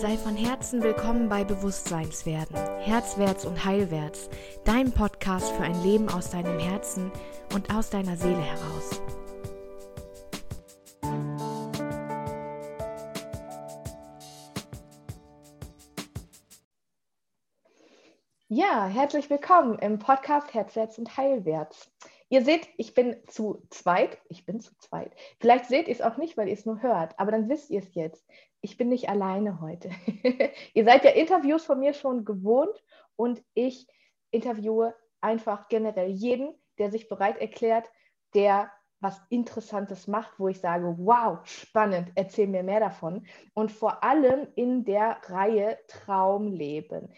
Sei von Herzen willkommen bei Bewusstseinswerden, Herzwärts und Heilwärts, dein Podcast für ein Leben aus deinem Herzen und aus deiner Seele heraus. Ja, herzlich willkommen im Podcast Herzwärts und Heilwärts. Ihr seht, ich bin zu zweit. Ich bin zu zweit. Vielleicht seht ihr es auch nicht, weil ihr es nur hört, aber dann wisst ihr es jetzt. Ich bin nicht alleine heute. ihr seid ja Interviews von mir schon gewohnt und ich interviewe einfach generell jeden, der sich bereit erklärt, der was Interessantes macht, wo ich sage, wow, spannend, erzähl mir mehr davon. Und vor allem in der Reihe Traumleben.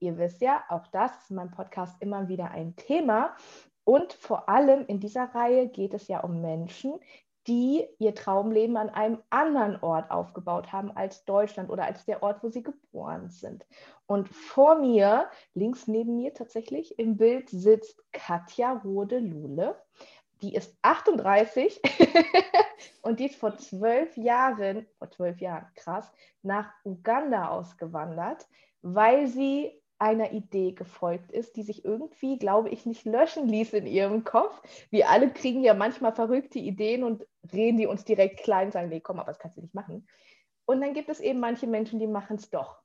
Ihr wisst ja, auch das ist in meinem Podcast immer wieder ein Thema. Und vor allem in dieser Reihe geht es ja um Menschen, die ihr Traumleben an einem anderen Ort aufgebaut haben als Deutschland oder als der Ort, wo sie geboren sind. Und vor mir, links neben mir tatsächlich im Bild sitzt Katja Rode-Lule. Die ist 38 und die ist vor zwölf Jahren, vor zwölf Jahren, krass, nach Uganda ausgewandert, weil sie einer Idee gefolgt ist, die sich irgendwie, glaube ich, nicht löschen ließ in ihrem Kopf. Wir alle kriegen ja manchmal verrückte Ideen und reden die uns direkt klein und sagen, nee, komm, aber das kannst du nicht machen. Und dann gibt es eben manche Menschen, die machen es doch.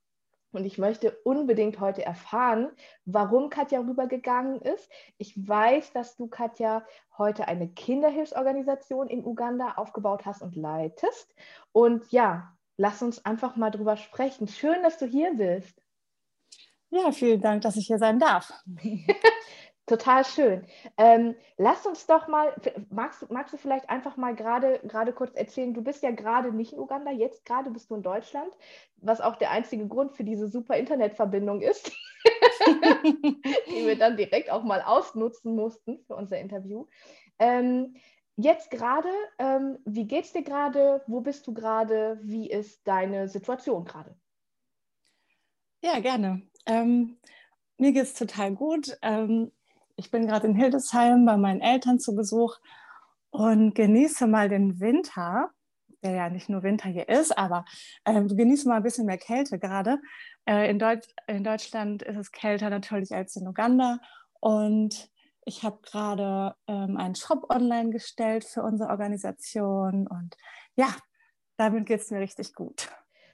Und ich möchte unbedingt heute erfahren, warum Katja rübergegangen ist. Ich weiß, dass du, Katja, heute eine Kinderhilfsorganisation in Uganda aufgebaut hast und leitest. Und ja, lass uns einfach mal drüber sprechen. Schön, dass du hier bist. Ja, vielen Dank, dass ich hier sein darf. Total schön. Ähm, lass uns doch mal, magst, magst du vielleicht einfach mal gerade kurz erzählen, du bist ja gerade nicht in Uganda, jetzt gerade bist du in Deutschland, was auch der einzige Grund für diese super Internetverbindung ist, die wir dann direkt auch mal ausnutzen mussten für unser Interview. Ähm, jetzt gerade, ähm, wie geht's dir gerade? Wo bist du gerade? Wie ist deine Situation gerade? Ja, gerne. Ähm, mir geht es total gut. Ähm, ich bin gerade in Hildesheim bei meinen Eltern zu Besuch und genieße mal den Winter, der ja nicht nur Winter hier ist, aber äh, genieße mal ein bisschen mehr Kälte gerade. Äh, in, Deut in Deutschland ist es kälter natürlich als in Uganda und ich habe gerade ähm, einen Shop online gestellt für unsere Organisation und ja, damit geht es mir richtig gut.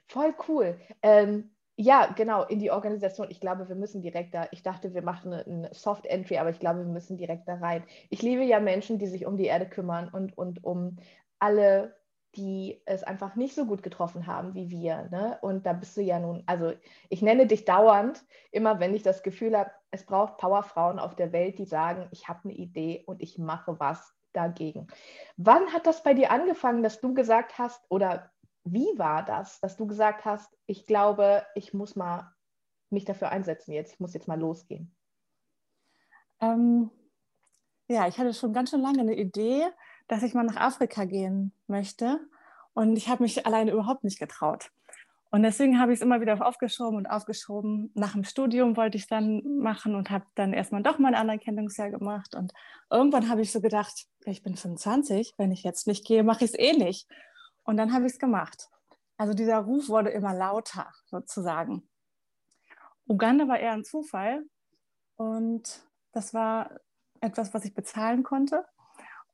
Voll cool. Ähm, ja, genau, in die Organisation. Ich glaube, wir müssen direkt da, ich dachte, wir machen eine, Soft Entry, aber ich glaube, wir müssen direkt da rein. Ich liebe ja Menschen, die sich um die Erde kümmern und, und um alle, die es einfach nicht so gut getroffen haben wie wir. Ne? Und da bist du ja nun, also ich nenne dich dauernd, immer wenn ich das Gefühl habe, es braucht Powerfrauen auf der Welt, die sagen, ich habe eine Idee und ich mache was dagegen. Wann hat das bei dir angefangen, dass du gesagt hast, oder wie war das, dass du gesagt hast, ich glaube, ich muss mal mich dafür einsetzen jetzt, ich muss jetzt mal losgehen? Ähm, ja, ich hatte schon ganz schön lange eine Idee, dass ich mal nach Afrika gehen möchte und ich habe mich alleine überhaupt nicht getraut. Und deswegen habe ich es immer wieder aufgeschoben und aufgeschoben. Nach dem Studium wollte ich es dann machen und habe dann erstmal doch mein Anerkennungsjahr gemacht. Und irgendwann habe ich so gedacht, ich bin 25, wenn ich jetzt nicht gehe, mache ich es eh nicht. Und dann habe ich es gemacht. Also dieser Ruf wurde immer lauter sozusagen. Uganda war eher ein Zufall und das war etwas, was ich bezahlen konnte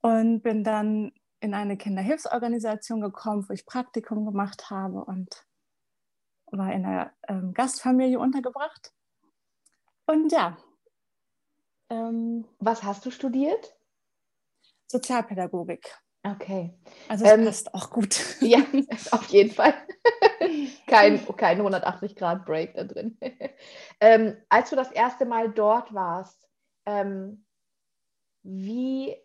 und bin dann in eine Kinderhilfsorganisation gekommen, wo ich Praktikum gemacht habe und war in einer ähm, Gastfamilie untergebracht. Und ja. Ähm, Was hast du studiert? Sozialpädagogik. Okay. Also es ähm, passt auch gut. Ja, auf jeden Fall. kein, kein 180-Grad-Break da drin. ähm, als du das erste Mal dort warst, ähm, wie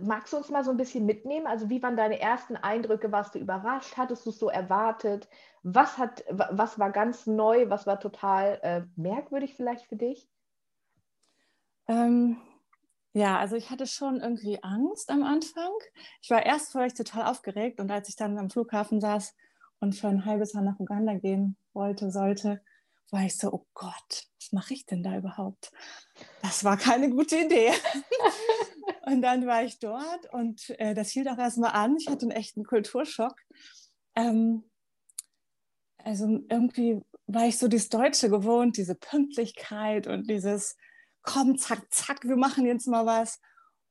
magst du uns mal so ein bisschen mitnehmen? Also wie waren deine ersten Eindrücke? Warst du überrascht? Hattest du es so erwartet? Was, hat, was war ganz neu? Was war total äh, merkwürdig vielleicht für dich? Ähm, ja, also ich hatte schon irgendwie Angst am Anfang. Ich war erst vielleicht total aufgeregt und als ich dann am Flughafen saß und für ein halbes Jahr nach Uganda gehen wollte, sollte, war ich so, oh Gott, was mache ich denn da überhaupt? Das war keine gute Idee. und dann war ich dort und äh, das hielt auch erstmal an. Ich hatte einen echten Kulturschock. Ähm, also irgendwie war ich so dieses Deutsche gewohnt, diese Pünktlichkeit und dieses komm, zack, zack, wir machen jetzt mal was.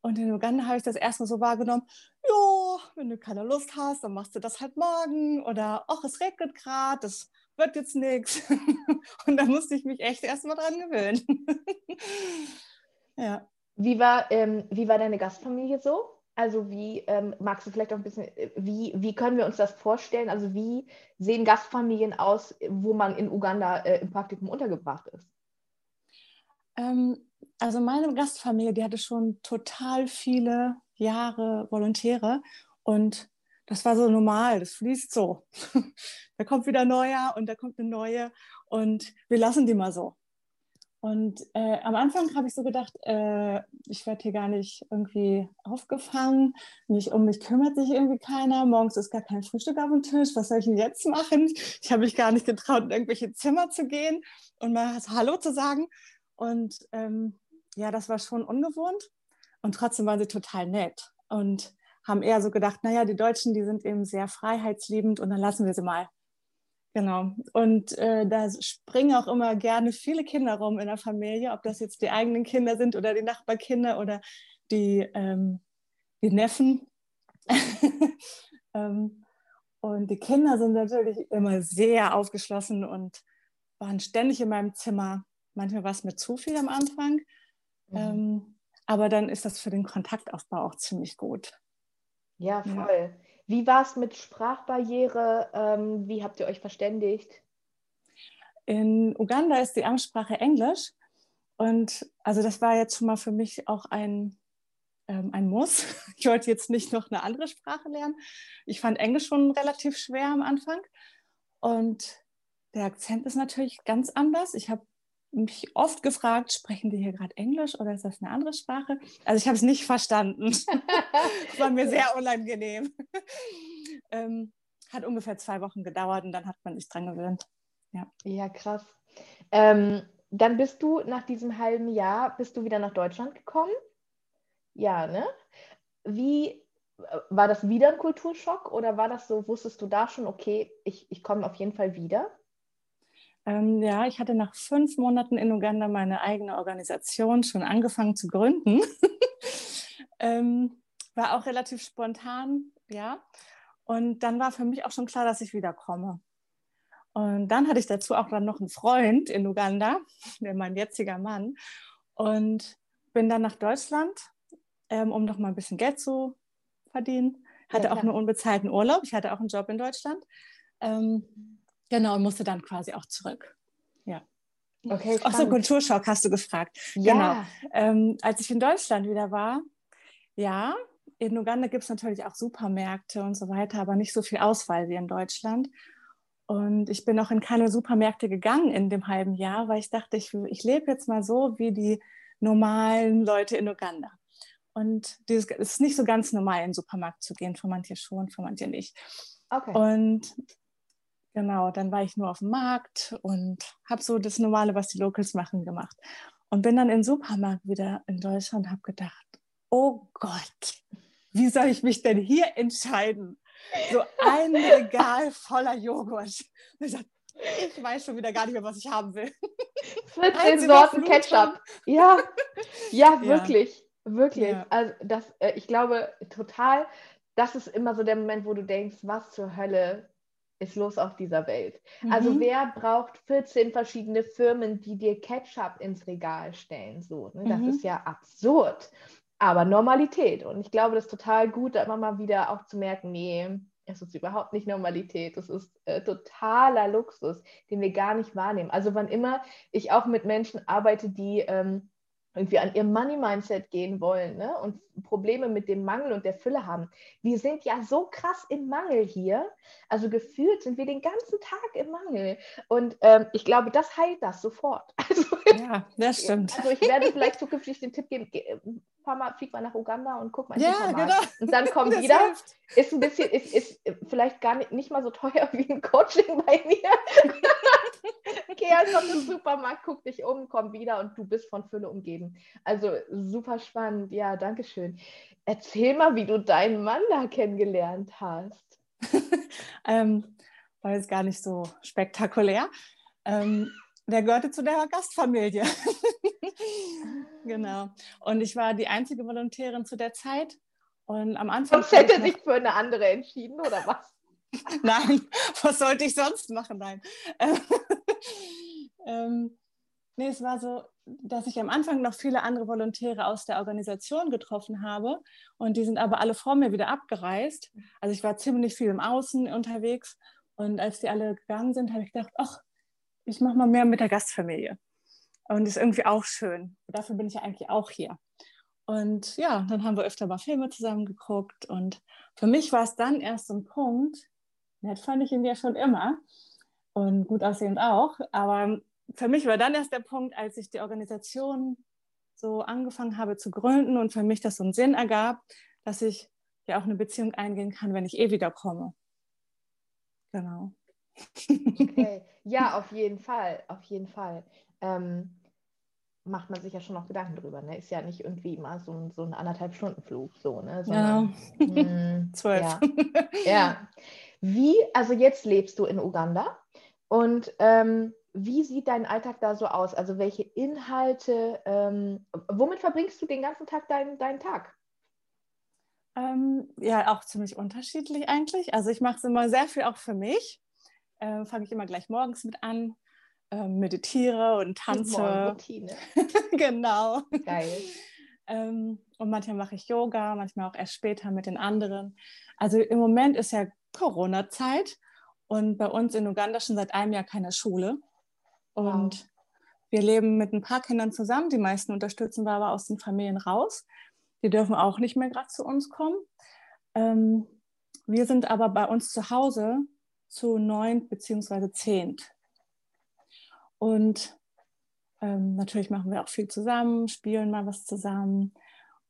Und in Uganda habe ich das erstmal so wahrgenommen, ja, wenn du keine Lust hast, dann machst du das halt morgen. Oder, ach, es regnet gerade, das wird jetzt nichts. Und da musste ich mich echt erstmal dran gewöhnen. ja. Wie war, ähm, wie war deine Gastfamilie so? Also wie, ähm, magst du vielleicht auch ein bisschen, äh, wie, wie können wir uns das vorstellen? Also wie sehen Gastfamilien aus, wo man in Uganda äh, im Praktikum untergebracht ist? Ähm, also meine Gastfamilie, die hatte schon total viele Jahre Volontäre und das war so normal, das fließt so. da kommt wieder neuer und da kommt eine neue und wir lassen die mal so. Und äh, am Anfang habe ich so gedacht, äh, ich werde hier gar nicht irgendwie aufgefangen, mich, um mich kümmert sich irgendwie keiner, morgens ist gar kein Frühstück auf dem Tisch, was soll ich denn jetzt machen? Ich habe mich gar nicht getraut, in irgendwelche Zimmer zu gehen und mal Hallo zu sagen. Und ähm, ja, das war schon ungewohnt. Und trotzdem waren sie total nett und haben eher so gedacht, naja, die Deutschen, die sind eben sehr freiheitsliebend und dann lassen wir sie mal. Genau. Und äh, da springen auch immer gerne viele Kinder rum in der Familie, ob das jetzt die eigenen Kinder sind oder die Nachbarkinder oder die, ähm, die Neffen. ähm, und die Kinder sind natürlich immer sehr aufgeschlossen und waren ständig in meinem Zimmer. Manchmal war es mir zu viel am Anfang. Mhm. Ähm, aber dann ist das für den Kontaktaufbau auch ziemlich gut. Ja, voll. Ja. Wie war es mit Sprachbarriere? Ähm, wie habt ihr euch verständigt? In Uganda ist die Amtssprache Englisch. Und also das war jetzt schon mal für mich auch ein, ähm, ein Muss. Ich wollte jetzt nicht noch eine andere Sprache lernen. Ich fand Englisch schon relativ schwer am Anfang. Und der Akzent ist natürlich ganz anders. Ich habe mich oft gefragt, sprechen die hier gerade Englisch oder ist das eine andere Sprache? Also ich habe es nicht verstanden. das war mir sehr unangenehm. ähm, hat ungefähr zwei Wochen gedauert und dann hat man sich dran gewöhnt. Ja, ja krass. Ähm, dann bist du nach diesem halben Jahr, bist du wieder nach Deutschland gekommen? Ja, ne? Wie war das wieder ein Kulturschock oder war das so, wusstest du da schon, okay, ich, ich komme auf jeden Fall wieder? Ähm, ja, ich hatte nach fünf Monaten in Uganda meine eigene Organisation schon angefangen zu gründen. ähm, war auch relativ spontan, ja. Und dann war für mich auch schon klar, dass ich wiederkomme. Und dann hatte ich dazu auch dann noch einen Freund in Uganda, der mein jetziger Mann. Und bin dann nach Deutschland, ähm, um noch mal ein bisschen Geld zu verdienen. Hatte ja, auch einen unbezahlten Urlaub. Ich hatte auch einen Job in Deutschland. Ähm, Genau, und musste dann quasi auch zurück. Ja. Okay, Ach so, Kulturschock hast du gefragt. Ja. Genau. Ähm, als ich in Deutschland wieder war, ja, in Uganda gibt es natürlich auch Supermärkte und so weiter, aber nicht so viel Auswahl wie in Deutschland. Und ich bin auch in keine Supermärkte gegangen in dem halben Jahr, weil ich dachte, ich, ich lebe jetzt mal so wie die normalen Leute in Uganda. Und es ist nicht so ganz normal, in den Supermarkt zu gehen, für manche schon, für manche nicht. Okay. Und Genau, dann war ich nur auf dem Markt und habe so das Normale, was die Locals machen, gemacht. Und bin dann in den Supermarkt wieder in Deutschland und habe gedacht, oh Gott, wie soll ich mich denn hier entscheiden? So ein Regal voller Joghurt. Und ich, dachte, ich weiß schon wieder gar nicht mehr, was ich haben will. 14 Sorten Ketchup. Ja, ja, wirklich. Ja. Wirklich. Ja. Also das, äh, ich glaube total, das ist immer so der Moment, wo du denkst, was zur Hölle ist los auf dieser Welt. Also mhm. Also wer braucht 14 verschiedene Firmen, die dir Ketchup ins Regal stellen? So, ne? Das mhm. ist ja absurd. Aber Normalität. Und ich glaube, das ist total gut, da immer mal wieder auch zu merken, nee, es ist überhaupt nicht Normalität. Es ist äh, totaler Luxus, den wir gar nicht wahrnehmen. Also wann immer ich auch mit Menschen arbeite, die ähm, irgendwie an ihr Money-Mindset gehen wollen ne? und Probleme mit dem Mangel und der Fülle haben. Wir sind ja so krass im Mangel hier. Also gefühlt sind wir den ganzen Tag im Mangel. Und ähm, ich glaube, das heilt das sofort. Also, ja, das stimmt. Also ich werde vielleicht zukünftig den Tipp geben, fahr mal, flieg mal nach Uganda und guck mal ja, genau. Und dann komm das wieder. Hilft. Ist ein bisschen, ist, ist vielleicht gar nicht, nicht mal so teuer wie ein Coaching bei mir. Geh einfach im Supermarkt, guck dich um, komm wieder und du bist von Fülle umgeben. Also super spannend. Ja, danke schön. Erzähl mal, wie du deinen Mann da kennengelernt hast. ähm, war jetzt gar nicht so spektakulär. Ähm, der gehörte zu der Gastfamilie. genau. Und ich war die einzige Volontärin zu der Zeit. Und am Anfang. Sonst hätte sich für eine andere entschieden, oder was? Nein, was sollte ich sonst machen? Nein. ähm, nee, es war so, dass ich am Anfang noch viele andere Volontäre aus der Organisation getroffen habe und die sind aber alle vor mir wieder abgereist. Also ich war ziemlich viel im Außen unterwegs und als die alle gegangen sind, habe ich gedacht, ach, ich mache mal mehr mit der Gastfamilie. Und ist irgendwie auch schön. Dafür bin ich ja eigentlich auch hier. Und ja, dann haben wir öfter mal Filme zusammen geguckt. Und für mich war es dann erst ein Punkt, nett fand ich ihn ja schon immer und gut aussehend auch, aber für mich war dann erst der Punkt, als ich die Organisation so angefangen habe zu gründen und für mich das so einen Sinn ergab, dass ich ja auch eine Beziehung eingehen kann, wenn ich eh wiederkomme. Genau. Okay. Ja, auf jeden Fall, auf jeden Fall. Ähm, macht man sich ja schon noch Gedanken drüber. Ne? Ist ja nicht irgendwie immer so ein, so ein anderthalb Stunden Flug, so, ne? Sondern, ja. Mh, hm, Zwölf. Ja. ja. Wie, also jetzt lebst du in Uganda und ähm, wie sieht dein Alltag da so aus? Also welche Inhalte, ähm, womit verbringst du den ganzen Tag deinen, deinen Tag? Ähm, ja, auch ziemlich unterschiedlich eigentlich. Also ich mache es immer sehr viel auch für mich. Äh, Fange ich immer gleich morgens mit an, äh, meditiere und tanze. Routine. genau. Geil. Ähm, und manchmal mache ich Yoga, manchmal auch erst später mit den anderen. Also im Moment ist ja Corona-Zeit und bei uns in Uganda schon seit einem Jahr keine Schule. Und wow. wir leben mit ein paar Kindern zusammen. Die meisten unterstützen wir aber aus den Familien raus. Die dürfen auch nicht mehr gerade zu uns kommen. Ähm, wir sind aber bei uns zu Hause zu neun beziehungsweise zehnt. Und ähm, natürlich machen wir auch viel zusammen, spielen mal was zusammen.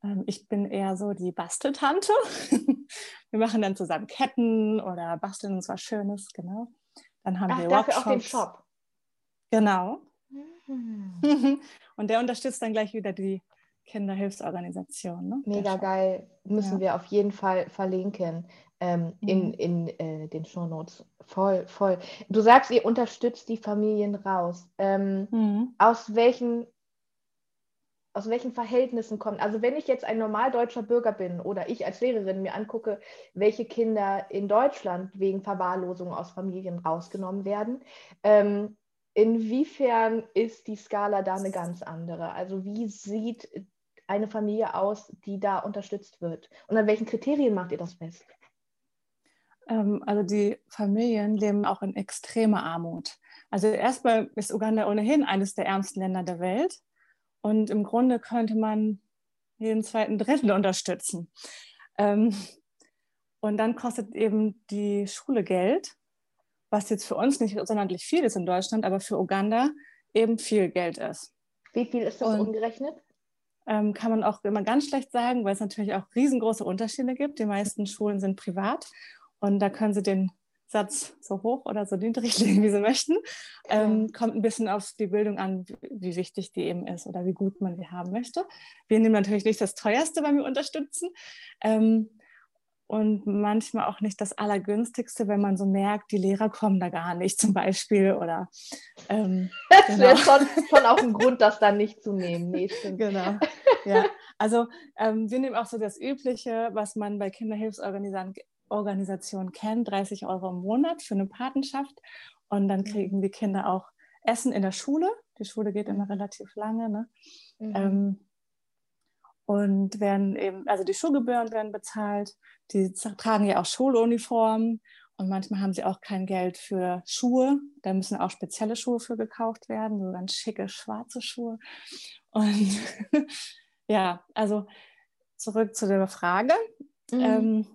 Ähm, ich bin eher so die Basteltante. wir machen dann zusammen Ketten oder basteln uns was Schönes, genau. Dann haben Ach, wir dafür Workshops. auch den Shop. Genau. Mhm. Und der unterstützt dann gleich wieder die Kinderhilfsorganisation. Ne? Mega geil. Müssen ja. wir auf jeden Fall verlinken ähm, mhm. in, in äh, den Shownotes. Voll, voll. Du sagst, ihr unterstützt die Familien raus. Ähm, mhm. Aus welchen aus welchen Verhältnissen kommt. Also wenn ich jetzt ein normal deutscher Bürger bin oder ich als Lehrerin mir angucke, welche Kinder in Deutschland wegen Verwahrlosung aus Familien rausgenommen werden, ähm, inwiefern ist die Skala da eine ganz andere? Also wie sieht eine Familie aus, die da unterstützt wird? Und an welchen Kriterien macht ihr das fest? Ähm, also die Familien leben auch in extremer Armut. Also erstmal ist Uganda ohnehin eines der ärmsten Länder der Welt. Und im Grunde könnte man jeden zweiten Dritten unterstützen. Ähm, und dann kostet eben die Schule Geld, was jetzt für uns nicht sonderlich viel ist in Deutschland, aber für Uganda eben viel Geld ist. Wie viel ist das und, umgerechnet? Ähm, kann man auch immer ganz schlecht sagen, weil es natürlich auch riesengroße Unterschiede gibt. Die meisten Schulen sind privat und da können Sie den Satz so hoch oder so niedrig legen, wie sie möchten. Ähm, kommt ein bisschen auf die Bildung an, wie, wichtig die eben ist oder wie gut man sie haben möchte. Wir nehmen natürlich nicht das teuerste, weil wir unterstützen. Ähm, und manchmal auch nicht das Allergünstigste, wenn man so merkt, die Lehrer kommen da gar nicht zum Beispiel. Oder, ähm, das genau. wäre schon, schon auch ein Grund, das dann nicht zu nehmen. Nee, genau. Ja, also ähm, wir nehmen auch so das Übliche, was man bei Kinderhilfsorganisationen Organisation kennt, 30 Euro im Monat für eine Patenschaft. Und dann mhm. kriegen die Kinder auch Essen in der Schule. Die Schule geht immer relativ lange. Ne? Mhm. Ähm, und werden eben, also die Schulgebühren werden bezahlt. Die tragen ja auch Schuluniformen. Und manchmal haben sie auch kein Geld für Schuhe. Da müssen auch spezielle Schuhe für gekauft werden, so ganz schicke schwarze Schuhe. Und ja, also zurück zu der Frage. Mhm. Ähm,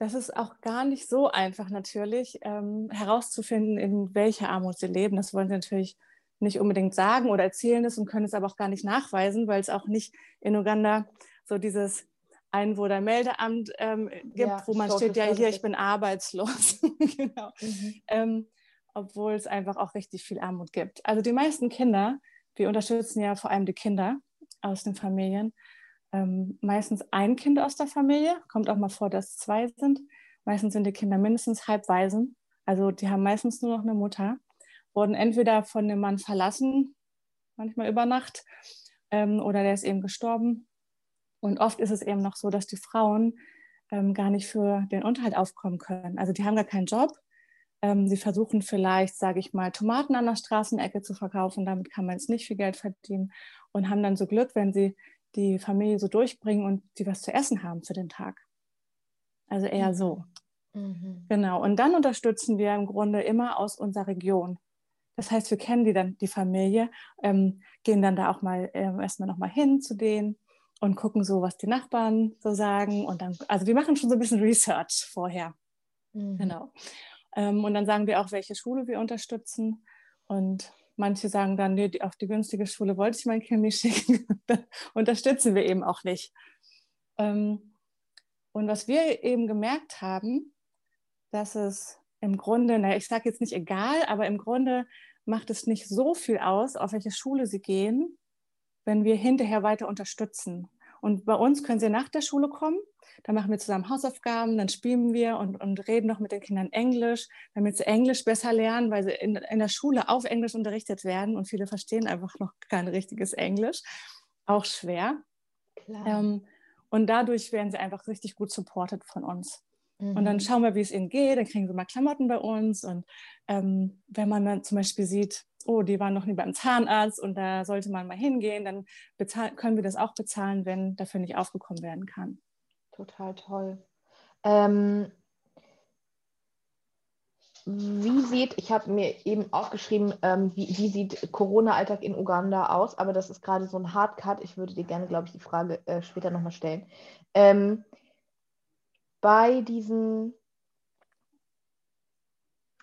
das ist auch gar nicht so einfach natürlich ähm, herauszufinden, in welcher Armut sie leben. Das wollen sie natürlich nicht unbedingt sagen oder erzählen es und können es aber auch gar nicht nachweisen, weil es auch nicht in Uganda so dieses Einwohnermeldeamt ähm, gibt, ja, wo man steht, ja hier, ich bin arbeitslos. genau. Mhm. Ähm, obwohl es einfach auch richtig viel Armut gibt. Also die meisten Kinder, wir unterstützen ja vor allem die Kinder aus den Familien, ähm, meistens ein Kind aus der Familie, kommt auch mal vor, dass zwei sind. Meistens sind die Kinder mindestens halbwaisen. Also die haben meistens nur noch eine Mutter, wurden entweder von dem Mann verlassen, manchmal über Nacht, ähm, oder der ist eben gestorben. Und oft ist es eben noch so, dass die Frauen ähm, gar nicht für den Unterhalt aufkommen können. Also die haben gar keinen Job. Ähm, sie versuchen vielleicht, sage ich mal, Tomaten an der Straßenecke zu verkaufen. Damit kann man jetzt nicht viel Geld verdienen und haben dann so Glück, wenn sie die Familie so durchbringen und sie was zu essen haben für den Tag. Also eher so. Mhm. Genau. Und dann unterstützen wir im Grunde immer aus unserer Region. Das heißt, wir kennen die dann die Familie, ähm, gehen dann da auch mal ähm, erstmal noch mal hin zu denen und gucken so, was die Nachbarn so sagen. Und dann, also wir machen schon so ein bisschen Research vorher. Mhm. Genau. Ähm, und dann sagen wir auch, welche Schule wir unterstützen. Und manche sagen dann, nee, auf die günstige Schule wollte ich mein Kind nicht schicken. unterstützen wir eben auch nicht. Ähm, und was wir eben gemerkt haben, dass es im Grunde, naja, ich sage jetzt nicht egal, aber im Grunde macht es nicht so viel aus, auf welche Schule sie gehen, wenn wir hinterher weiter unterstützen. Und bei uns können sie nach der Schule kommen, dann machen wir zusammen Hausaufgaben, dann spielen wir und, und reden noch mit den Kindern Englisch, damit sie Englisch besser lernen, weil sie in, in der Schule auf Englisch unterrichtet werden und viele verstehen einfach noch kein richtiges Englisch. Auch schwer. Ähm, und dadurch werden sie einfach richtig gut supported von uns. Mhm. Und dann mhm. schauen wir, wie es ihnen geht. Dann kriegen sie mal Klamotten bei uns. Und ähm, wenn man dann zum Beispiel sieht, oh, die waren noch nie beim Zahnarzt und da sollte man mal hingehen, dann können wir das auch bezahlen, wenn dafür nicht aufgekommen werden kann. Total toll. Ähm, wie sieht, ich habe mir eben aufgeschrieben, ähm, wie, wie, sieht Corona-Alltag in Uganda aus, aber das ist gerade so ein Hardcut. Ich würde dir gerne, glaube ich, die Frage äh, später nochmal stellen. Ähm, bei diesen,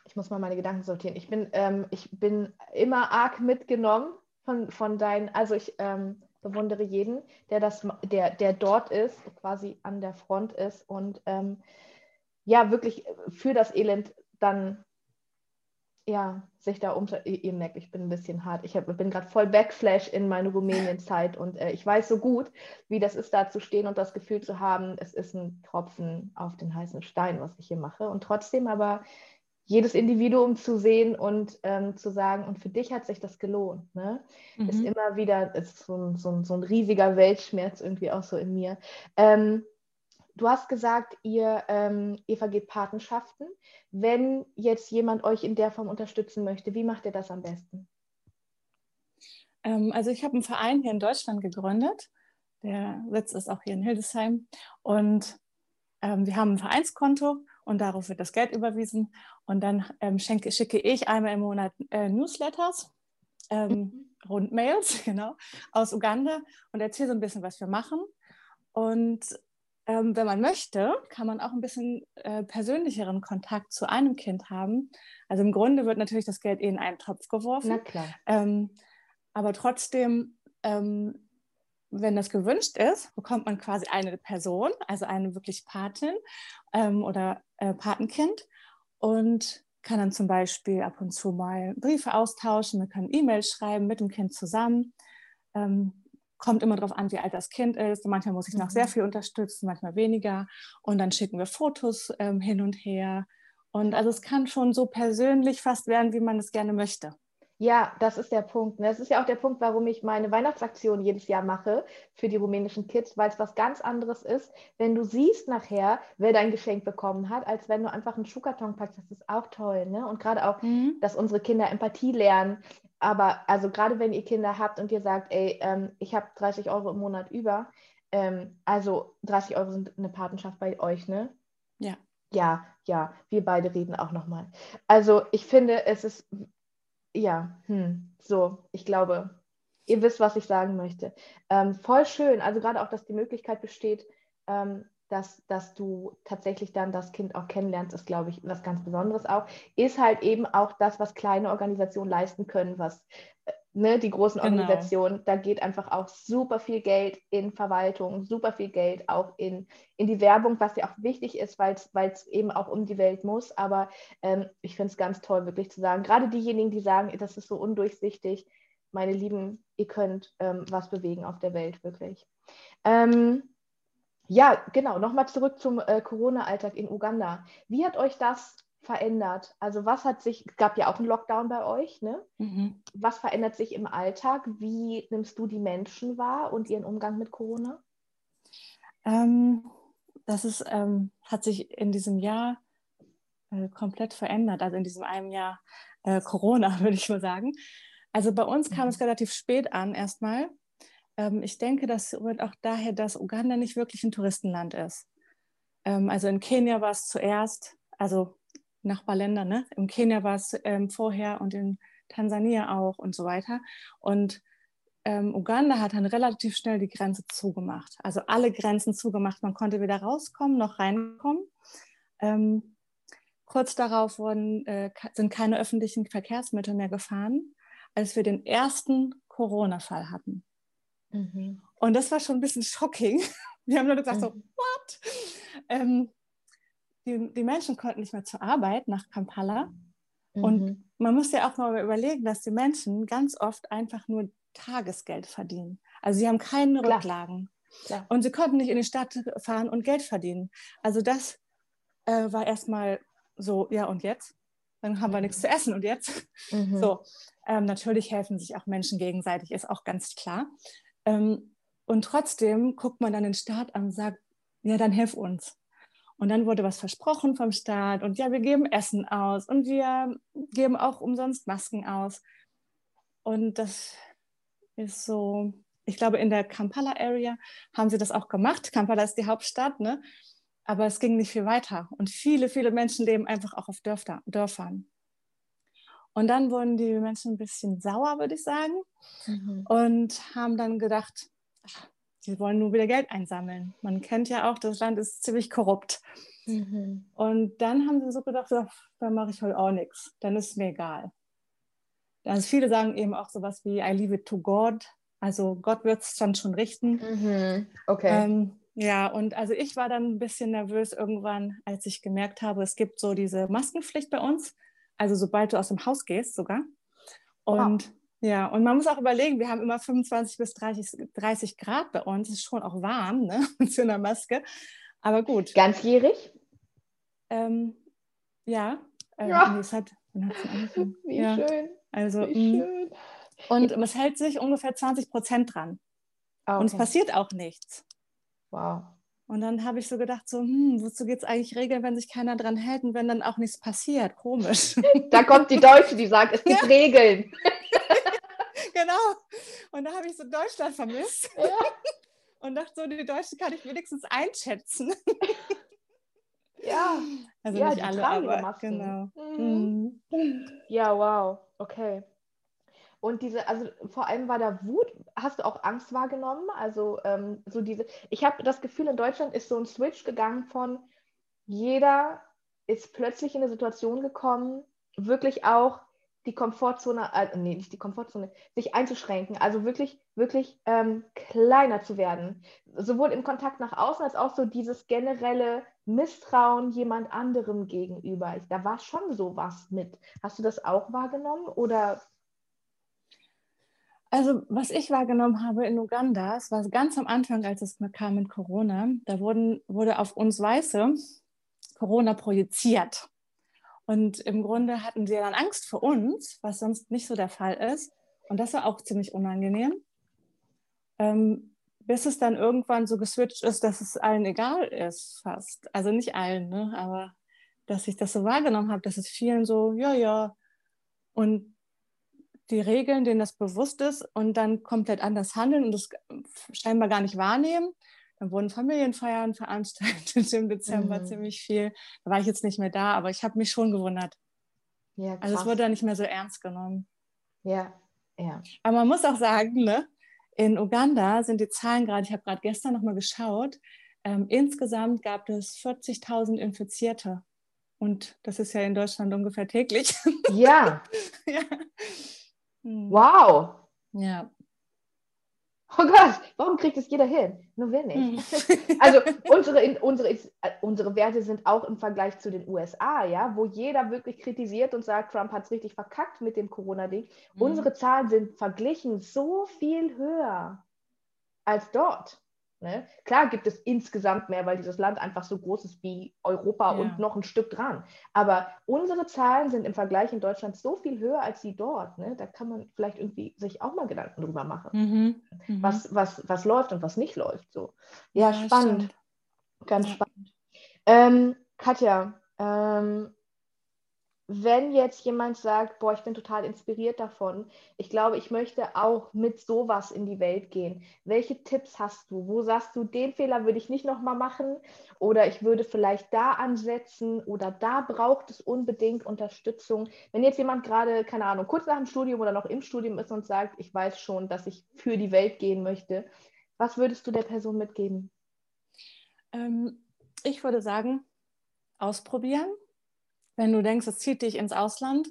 ich muss mal meine Gedanken sortieren, ich bin, ähm, ich bin immer arg mitgenommen von, von deinen, also ich ähm, bewundere jeden, der, das, der, der dort ist, quasi an der Front ist und ähm, ja, wirklich für das Elend dann ja, sich da um, ihr merkt, ich bin ein bisschen hart. Ich hab, bin gerade voll Backflash in meine Rumänien-Zeit und äh, ich weiß so gut, wie das ist, da zu stehen und das Gefühl zu haben, es ist ein Tropfen auf den heißen Stein, was ich hier mache. Und trotzdem aber jedes Individuum zu sehen und ähm, zu sagen, und für dich hat sich das gelohnt, ne? Mhm. ist immer wieder ist so, ein, so, ein, so ein riesiger Weltschmerz irgendwie auch so in mir. Ähm, Du hast gesagt, ihr, ähm, ihr vergebt Patenschaften. Wenn jetzt jemand euch in der Form unterstützen möchte, wie macht ihr das am besten? Ähm, also ich habe einen Verein hier in Deutschland gegründet. Der Sitz ist auch hier in Hildesheim. Und ähm, wir haben ein Vereinskonto und darauf wird das Geld überwiesen. Und dann ähm, schenke, schicke ich einmal im Monat äh, Newsletters, ähm, mhm. Rundmails, genau, aus Uganda und erzähle so ein bisschen, was wir machen. Und ähm, wenn man möchte, kann man auch ein bisschen äh, persönlicheren Kontakt zu einem Kind haben. Also im Grunde wird natürlich das Geld eh in einen Topf geworfen. Na klar. Ähm, aber trotzdem, ähm, wenn das gewünscht ist, bekommt man quasi eine Person, also eine wirklich Patin ähm, oder äh, Patenkind und kann dann zum Beispiel ab und zu mal Briefe austauschen, man kann E-Mails schreiben mit dem Kind zusammen. Ähm, kommt immer darauf an, wie alt das Kind ist. Manchmal muss ich noch sehr mhm. viel unterstützen, manchmal weniger. Und dann schicken wir Fotos ähm, hin und her. Und also es kann schon so persönlich fast werden, wie man es gerne möchte. Ja, das ist der Punkt. Das ist ja auch der Punkt, warum ich meine Weihnachtsaktion jedes Jahr mache für die rumänischen Kids, weil es was ganz anderes ist, wenn du siehst nachher, wer dein Geschenk bekommen hat, als wenn du einfach einen Schuhkarton packst. Das ist auch toll. Ne? Und gerade auch, mhm. dass unsere Kinder Empathie lernen, aber also gerade wenn ihr Kinder habt und ihr sagt, ey, ähm, ich habe 30 Euro im Monat über, ähm, also 30 Euro sind eine Patenschaft bei euch, ne? Ja. Ja, ja, wir beide reden auch nochmal. Also ich finde, es ist, ja, hm, so, ich glaube, ihr wisst, was ich sagen möchte. Ähm, voll schön, also gerade auch, dass die Möglichkeit besteht, ähm, dass, dass du tatsächlich dann das Kind auch kennenlernst, ist, glaube ich, was ganz Besonderes auch. Ist halt eben auch das, was kleine Organisationen leisten können, was äh, ne, die großen genau. Organisationen, da geht einfach auch super viel Geld in Verwaltung, super viel Geld auch in, in die Werbung, was ja auch wichtig ist, weil es eben auch um die Welt muss. Aber ähm, ich finde es ganz toll, wirklich zu sagen, gerade diejenigen, die sagen, das ist so undurchsichtig, meine Lieben, ihr könnt ähm, was bewegen auf der Welt, wirklich. Ähm, Ja, genau. Nochmal zurück zum äh, Corona-Alltag in Uganda. Wie hat euch das verändert? Also was hat sich, es gab ja auch einen Lockdown bei euch, ne? Mhm. Was verändert sich im Alltag? Wie nimmst du die Menschen wahr und ihren Umgang mit Corona? Ähm, das ist, ähm, hat sich in diesem Jahr äh, komplett verändert, also in diesem einen Jahr äh, Corona, würde ich mal sagen. Also bei uns kam mhm. es relativ spät an erstmal. Ähm, ich denke, das rührt auch daher, dass Uganda nicht wirklich ein Touristenland ist. Ähm, also in Kenia war es zuerst, also Nachbarländer, ne? Im Kenia war es ähm, vorher und in Tansania auch und so weiter. Und ähm, Uganda hat dann relativ schnell die Grenze zugemacht. Also alle Grenzen zugemacht. Man konnte weder rauskommen noch reinkommen. Ähm, kurz darauf wurden, äh, sind keine öffentlichen Verkehrsmittel mehr gefahren, als wir den ersten Corona-Fall hatten. Mhm. Und das war schon ein bisschen shocking. Wir haben nur gesagt, mhm. so, what? Ähm, die, die, Menschen konnten nicht mehr zur Arbeit nach Kampala. Mhm. Und man muss ja auch mal überlegen, dass die Menschen ganz oft einfach nur Tagesgeld verdienen. Also sie haben keine Klar. Rücklagen. Klar. Und sie konnten nicht in die Stadt fahren und Geld verdienen. Also das äh, war erstmal so, ja und jetzt? Dann haben wir nichts zu essen und jetzt? Mhm. So, ähm, natürlich helfen sich auch Menschen gegenseitig, ist auch ganz klar. Ähm, und trotzdem guckt man dann den Staat an und sagt, ja, dann hilf uns. Und dann wurde was versprochen vom Staat und ja, wir geben Essen aus und wir geben auch umsonst Masken aus. Und das ist so, ich glaube, in der Kampala-Area haben sie das auch gemacht. Kampala ist die Hauptstadt, ne? aber es ging nicht viel weiter. Und viele, viele Menschen leben einfach auch auf Dörfer, Dörfern. Und dann wurden die Menschen ein bisschen sauer, würde ich sagen, mhm. und haben dann gedacht, ach, sie wollen nur wieder Geld einsammeln. Man kennt ja auch, das Land ist ziemlich korrupt. Mhm. Und dann haben sie so gedacht, so, dann mache ich heute auch nichts, dann ist es mir egal. Also viele sagen eben auch sowas wie I leave it to God. Also Gott wird es dann schon richten. Mhm. Okay. Ähm, ja, und also ich war dann ein bisschen nervös irgendwann, als ich gemerkt habe, es gibt so diese Maskenpflicht bei uns. Also sobald du aus dem Haus gehst sogar. Und wow. ja, und man muss auch überlegen, wir haben immer 25 bis 30, 30 Grad bei uns. Es ist schon auch warm, ne? Zu einer Maske. Aber gut. Ganzjährig? Ähm, ja. Äh, ja. Nee, es hat, Wie ja. schön. Also, mm. und es hält sich ungefähr 20 Prozent dran. okay. Und es passiert auch nichts. Wow. Und dann habe ich so gedacht, so, hm, wozu geht es eigentlich regeln, wenn sich keiner dran hält und wenn dann auch nichts passiert? Komisch. Da kommt die Deutsche, die sagt, es gibt ja. Regeln. genau. Und da habe ich so Deutschland vermisst. Ja. Und dachte so, die Deutschen kann ich wenigstens einschätzen. Ja. Also ja, nicht alle, aber genau. Mhm. Mhm. Ja, wow. Okay. Und diese, also vor allem war da Wut. Hast du auch Angst wahrgenommen? Also ähm, so diese, ich habe das Gefühl, in Deutschland ist so ein Switch gegangen von jeder ist plötzlich in eine Situation gekommen, wirklich auch die Komfortzone, äh, nee, nicht die Komfortzone, sich einzuschränken, also wirklich, wirklich ähm, kleiner zu werden. Sowohl im Kontakt nach außen als auch so dieses generelle Misstrauen jemand anderem gegenüber. Da war schon sowas mit. Hast du das auch wahrgenommen oder? Also, was ich wahrgenommen habe in Uganda, es war ganz am Anfang, als es kam mit Corona, da wurden, wurde auf uns Weiße Corona projiziert. Und im Grunde hatten sie dann Angst vor uns, was sonst nicht so der Fall ist. Und das war auch ziemlich unangenehm. Ähm, bis es dann irgendwann so geswitcht ist, dass es allen egal ist, fast. Also nicht allen, ne? aber dass ich das so wahrgenommen habe, dass es vielen so, ja, ja. Und die Regeln, denen das bewusst ist und dann komplett anders handeln und das scheinbar gar nicht wahrnehmen. Dann wurden Familienfeiern veranstaltet im Dezember mhm. ziemlich viel. Da war ich jetzt nicht mehr da, aber ich habe mich schon gewundert. Ja, also es wurde dann nicht mehr so ernst genommen. Ja, ja. Aber man muss auch sagen, ne, in Uganda sind die Zahlen gerade, ich habe gerade gestern nochmal geschaut, ähm, insgesamt gab es 40.000 Infizierte. Und das ist ja in Deutschland ungefähr täglich. Ja. ja. Hm. Wow. Ja. Oh Gott, warum kriegt es jeder hin? Nur wir nicht. Hm. Also unsere, unsere, äh, unsere Werte sind auch im Vergleich zu den USA, ja, wo jeder wirklich kritisiert und sagt, Trump hat es richtig verkackt mit dem Corona-Ding. Mhm. Unsere Zahlen sind verglichen so viel höher als dort. Ne? Klar gibt es insgesamt mehr, weil dieses Land einfach so groß ist wie Europa Ja. und noch ein Stück dran. Aber unsere Zahlen sind im Vergleich in Deutschland so viel höher als die dort. Ne? Da kann man vielleicht irgendwie sich auch mal Gedanken drüber machen, Mhm. Mhm. was, was, was läuft und was nicht läuft. So. Ja, Ja, spannend. Ganz spannend. Ähm, Katja, ähm, wenn jetzt jemand sagt, boah, ich bin total inspiriert davon, ich glaube, ich möchte auch mit sowas in die Welt gehen. Welche Tipps hast du? Wo sagst du, den Fehler würde ich nicht nochmal machen oder ich würde vielleicht da ansetzen oder da braucht es unbedingt Unterstützung. Wenn jetzt jemand gerade, keine Ahnung, kurz nach dem Studium oder noch im Studium ist und sagt, ich weiß schon, dass ich für die Welt gehen möchte, was würdest du der Person mitgeben? Ähm, ich würde sagen, ausprobieren. Wenn du denkst, es zieht dich ins Ausland,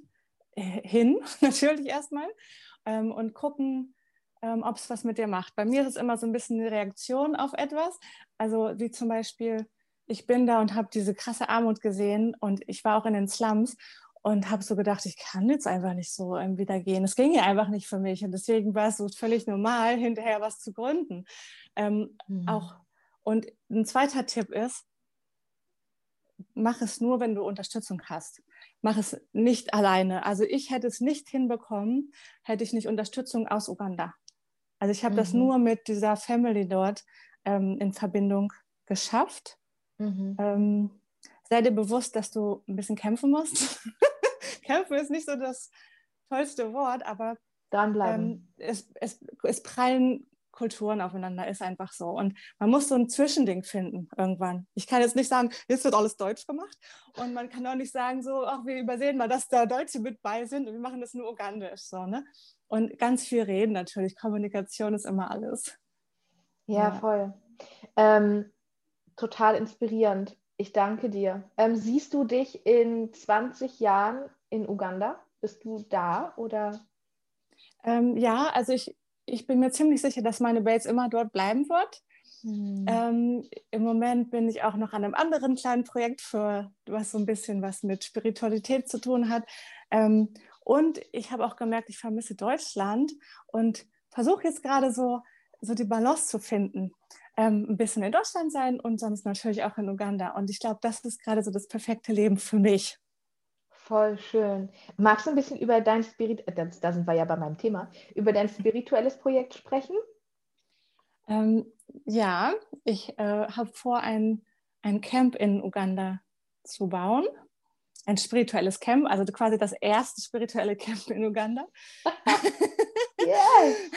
äh, hin, natürlich erstmal, ähm, und gucken, ähm, ob es was mit dir macht. Bei mir ist es immer so ein bisschen eine Reaktion auf etwas. Also wie zum Beispiel, ich bin da und habe diese krasse Armut gesehen und ich war auch in den Slums und habe so gedacht, ich kann jetzt einfach nicht so wieder gehen. Es ging ja einfach nicht für mich und deswegen war es so völlig normal, hinterher was zu gründen. Ähm, Mhm. auch und ein zweiter Tipp ist, mach es nur, wenn du Unterstützung hast. Mach es nicht alleine. Also ich hätte es nicht hinbekommen, hätte ich nicht Unterstützung aus Uganda. Also ich habe das Mhm. nur mit dieser Family dort ähm, in Verbindung geschafft. Mhm. Ähm, sei dir bewusst, dass du ein bisschen kämpfen musst. kämpfen ist nicht so das tollste Wort, aber Dranbleiben. ähm, es, es, es prallen Kulturen aufeinander, ist einfach so. Und man muss so ein Zwischending finden irgendwann. Ich kann jetzt nicht sagen, jetzt wird alles Deutsch gemacht. Und man kann auch nicht sagen, so, ach, wir übersehen mal, dass da Deutsche mit bei sind und wir machen das nur ugandisch. So, ne? Und ganz viel reden natürlich. Kommunikation ist immer alles. Ja, Ja. voll. Ähm, total inspirierend. Ich danke dir. Ähm, siehst du dich in 20 Jahren in Uganda? Bist du da oder? Ähm, ja, also ich, ich bin mir ziemlich sicher, dass meine Base immer dort bleiben wird. Ähm, Im Moment bin ich auch noch an einem anderen kleinen Projekt, für was so ein bisschen was mit Spiritualität zu tun hat. Ähm, und ich habe auch gemerkt, ich vermisse Deutschland und versuche jetzt gerade so, so die Balance zu finden. Ähm, ein bisschen in Deutschland sein und sonst natürlich auch in Uganda. Und ich glaube, das ist gerade so das perfekte Leben für mich. Voll schön. Magst du ein bisschen über dein Spirit, da sind wir ja bei meinem Thema, über dein spirituelles Projekt sprechen? Ähm, ja, ich äh, habe vor, ein, ein Camp in Uganda zu bauen. Ein spirituelles Camp, also quasi das erste spirituelle Camp in Uganda. Yes!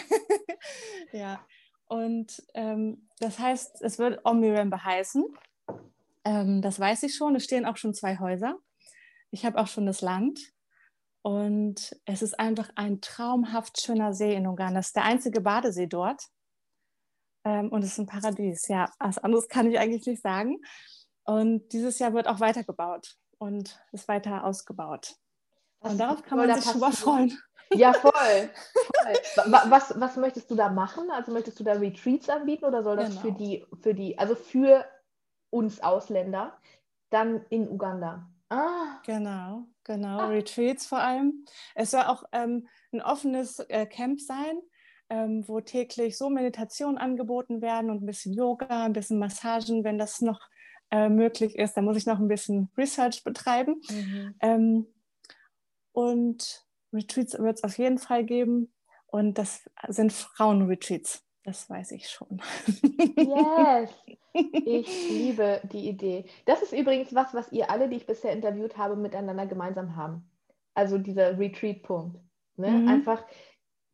ja, und ähm, das heißt, es wird Omnirembe heißen. Ähm, das weiß ich schon. Es stehen auch schon zwei Häuser. Ich habe auch schon das Land. Und es ist einfach ein traumhaft schöner See in Uganda. Es ist der einzige Badesee dort. Ähm, und es ist ein Paradies. Ja, was anderes kann ich eigentlich nicht sagen. Und dieses Jahr wird auch weitergebaut und ist weiter ausgebaut. Was und darauf kann man sich schon mal freuen. Ja, voll. voll. Wa- Was, was möchtest du da machen? Also möchtest du da Retreats anbieten oder soll das Genau. für die, für die, also für uns Ausländer dann in Uganda? Ah, Genau, genau. Ah. Retreats vor allem. Es soll auch ähm, ein offenes äh, Camp sein, ähm, wo täglich so Meditationen angeboten werden und ein bisschen Yoga, ein bisschen Massagen, wenn das noch äh, möglich ist. Da muss ich noch ein bisschen Research betreiben. mhm. Ähm, und Retreats wird es auf jeden Fall geben. Und das sind Frauenretreats. Das weiß ich schon. Yes! Ich liebe die Idee. Das ist übrigens was, was ihr alle, die ich bisher interviewt habe, miteinander gemeinsam haben. Also dieser Retreat-Punkt. Ne? Mhm. Einfach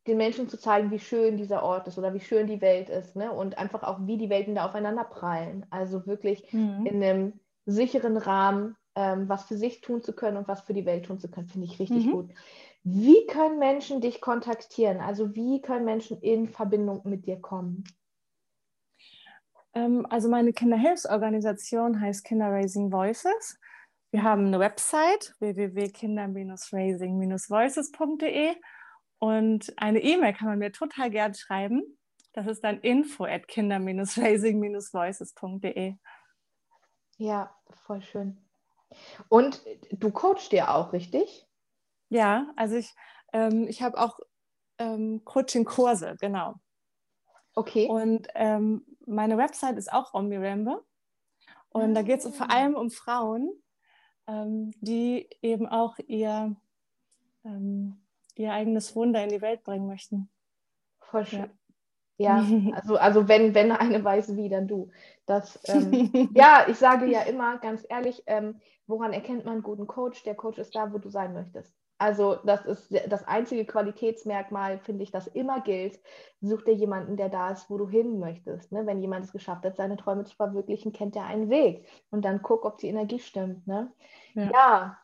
den Menschen zu zeigen, wie schön dieser Ort ist oder wie schön die Welt ist. Ne? Und einfach auch, wie die Welten da aufeinander prallen. Also wirklich Mhm. in einem sicheren Rahmen ähm, was für sich tun zu können und was für die Welt tun zu können, finde ich richtig Mhm. gut. Wie können Menschen dich kontaktieren? Also wie können Menschen in Verbindung mit dir kommen? Ähm, also meine Kinderhilfsorganisation heißt Kinder Raising Voices. Wir haben eine Website www.kinder-raising-voices.de und eine E-Mail kann man mir total gern schreiben. Das ist dann info at kinder-raising-voices.de. Ja, voll schön. Und du coachst dir auch, richtig? Ja, also ich, ähm, ich habe auch ähm, Coaching-Kurse, genau. Okay. Und ähm, meine Website ist auch Omni Rambe. Und da geht es vor ah. allem um Frauen, ähm, die eben auch ihr, ähm, ihr eigenes Wunder in die Welt bringen möchten. Voll schön. Ja. Ja, also, also wenn, wenn eine weiß wie, dann du. Das, ähm, ja, ich sage ja immer ganz ehrlich, ähm, woran erkennt man einen guten Coach? Der Coach ist da, wo du sein möchtest. Also das ist das einzige Qualitätsmerkmal, finde ich, das immer gilt. Such dir jemanden, der da ist, wo du hin möchtest. Ne? Wenn jemand es geschafft hat, seine Träume zu verwirklichen, kennt er einen Weg. Und dann guck, ob die Energie stimmt. Ne? Ja. ja,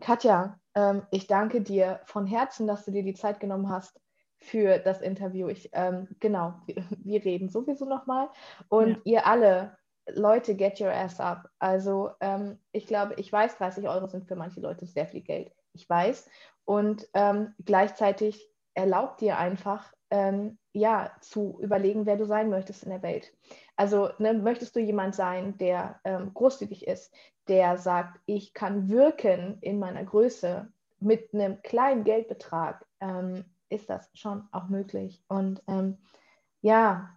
Katja, ähm, ich danke dir von Herzen, dass du dir die Zeit genommen hast für das Interview. Ich, ähm, genau, wir, wir, reden sowieso nochmal. Und ja. ihr alle, Leute, get your ass up. Also ähm, ich glaube, ich weiß, 30 Euro sind für manche Leute sehr viel Geld ich weiß. Und ähm, gleichzeitig erlaubt dir einfach, ähm, ja, zu überlegen, wer du sein möchtest in der Welt. Also ne, möchtest du jemand sein, der ähm, großzügig ist, der sagt, ich kann wirken in meiner Größe mit einem kleinen Geldbetrag, ähm, ist das schon auch möglich. Und ähm, ja,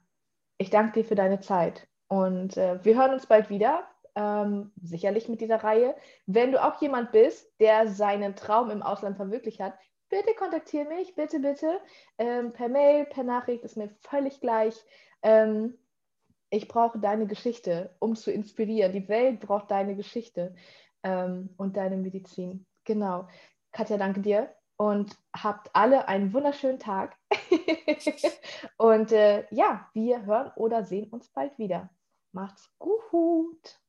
ich danke dir für deine Zeit. Und äh, wir hören uns bald wieder ähm, sicherlich mit dieser Reihe. Wenn du auch jemand bist, der seinen Traum im Ausland verwirklicht hat, bitte kontaktiere mich, bitte, bitte. Ähm, per Mail, per Nachricht, ist mir völlig gleich. Ähm, ich brauche deine Geschichte, um zu inspirieren. Die Welt braucht deine Geschichte ähm, und deine Medizin. Genau. Katja, danke dir und habt alle einen wunderschönen Tag. und äh, ja, wir hören oder sehen uns bald wieder. Macht's gut.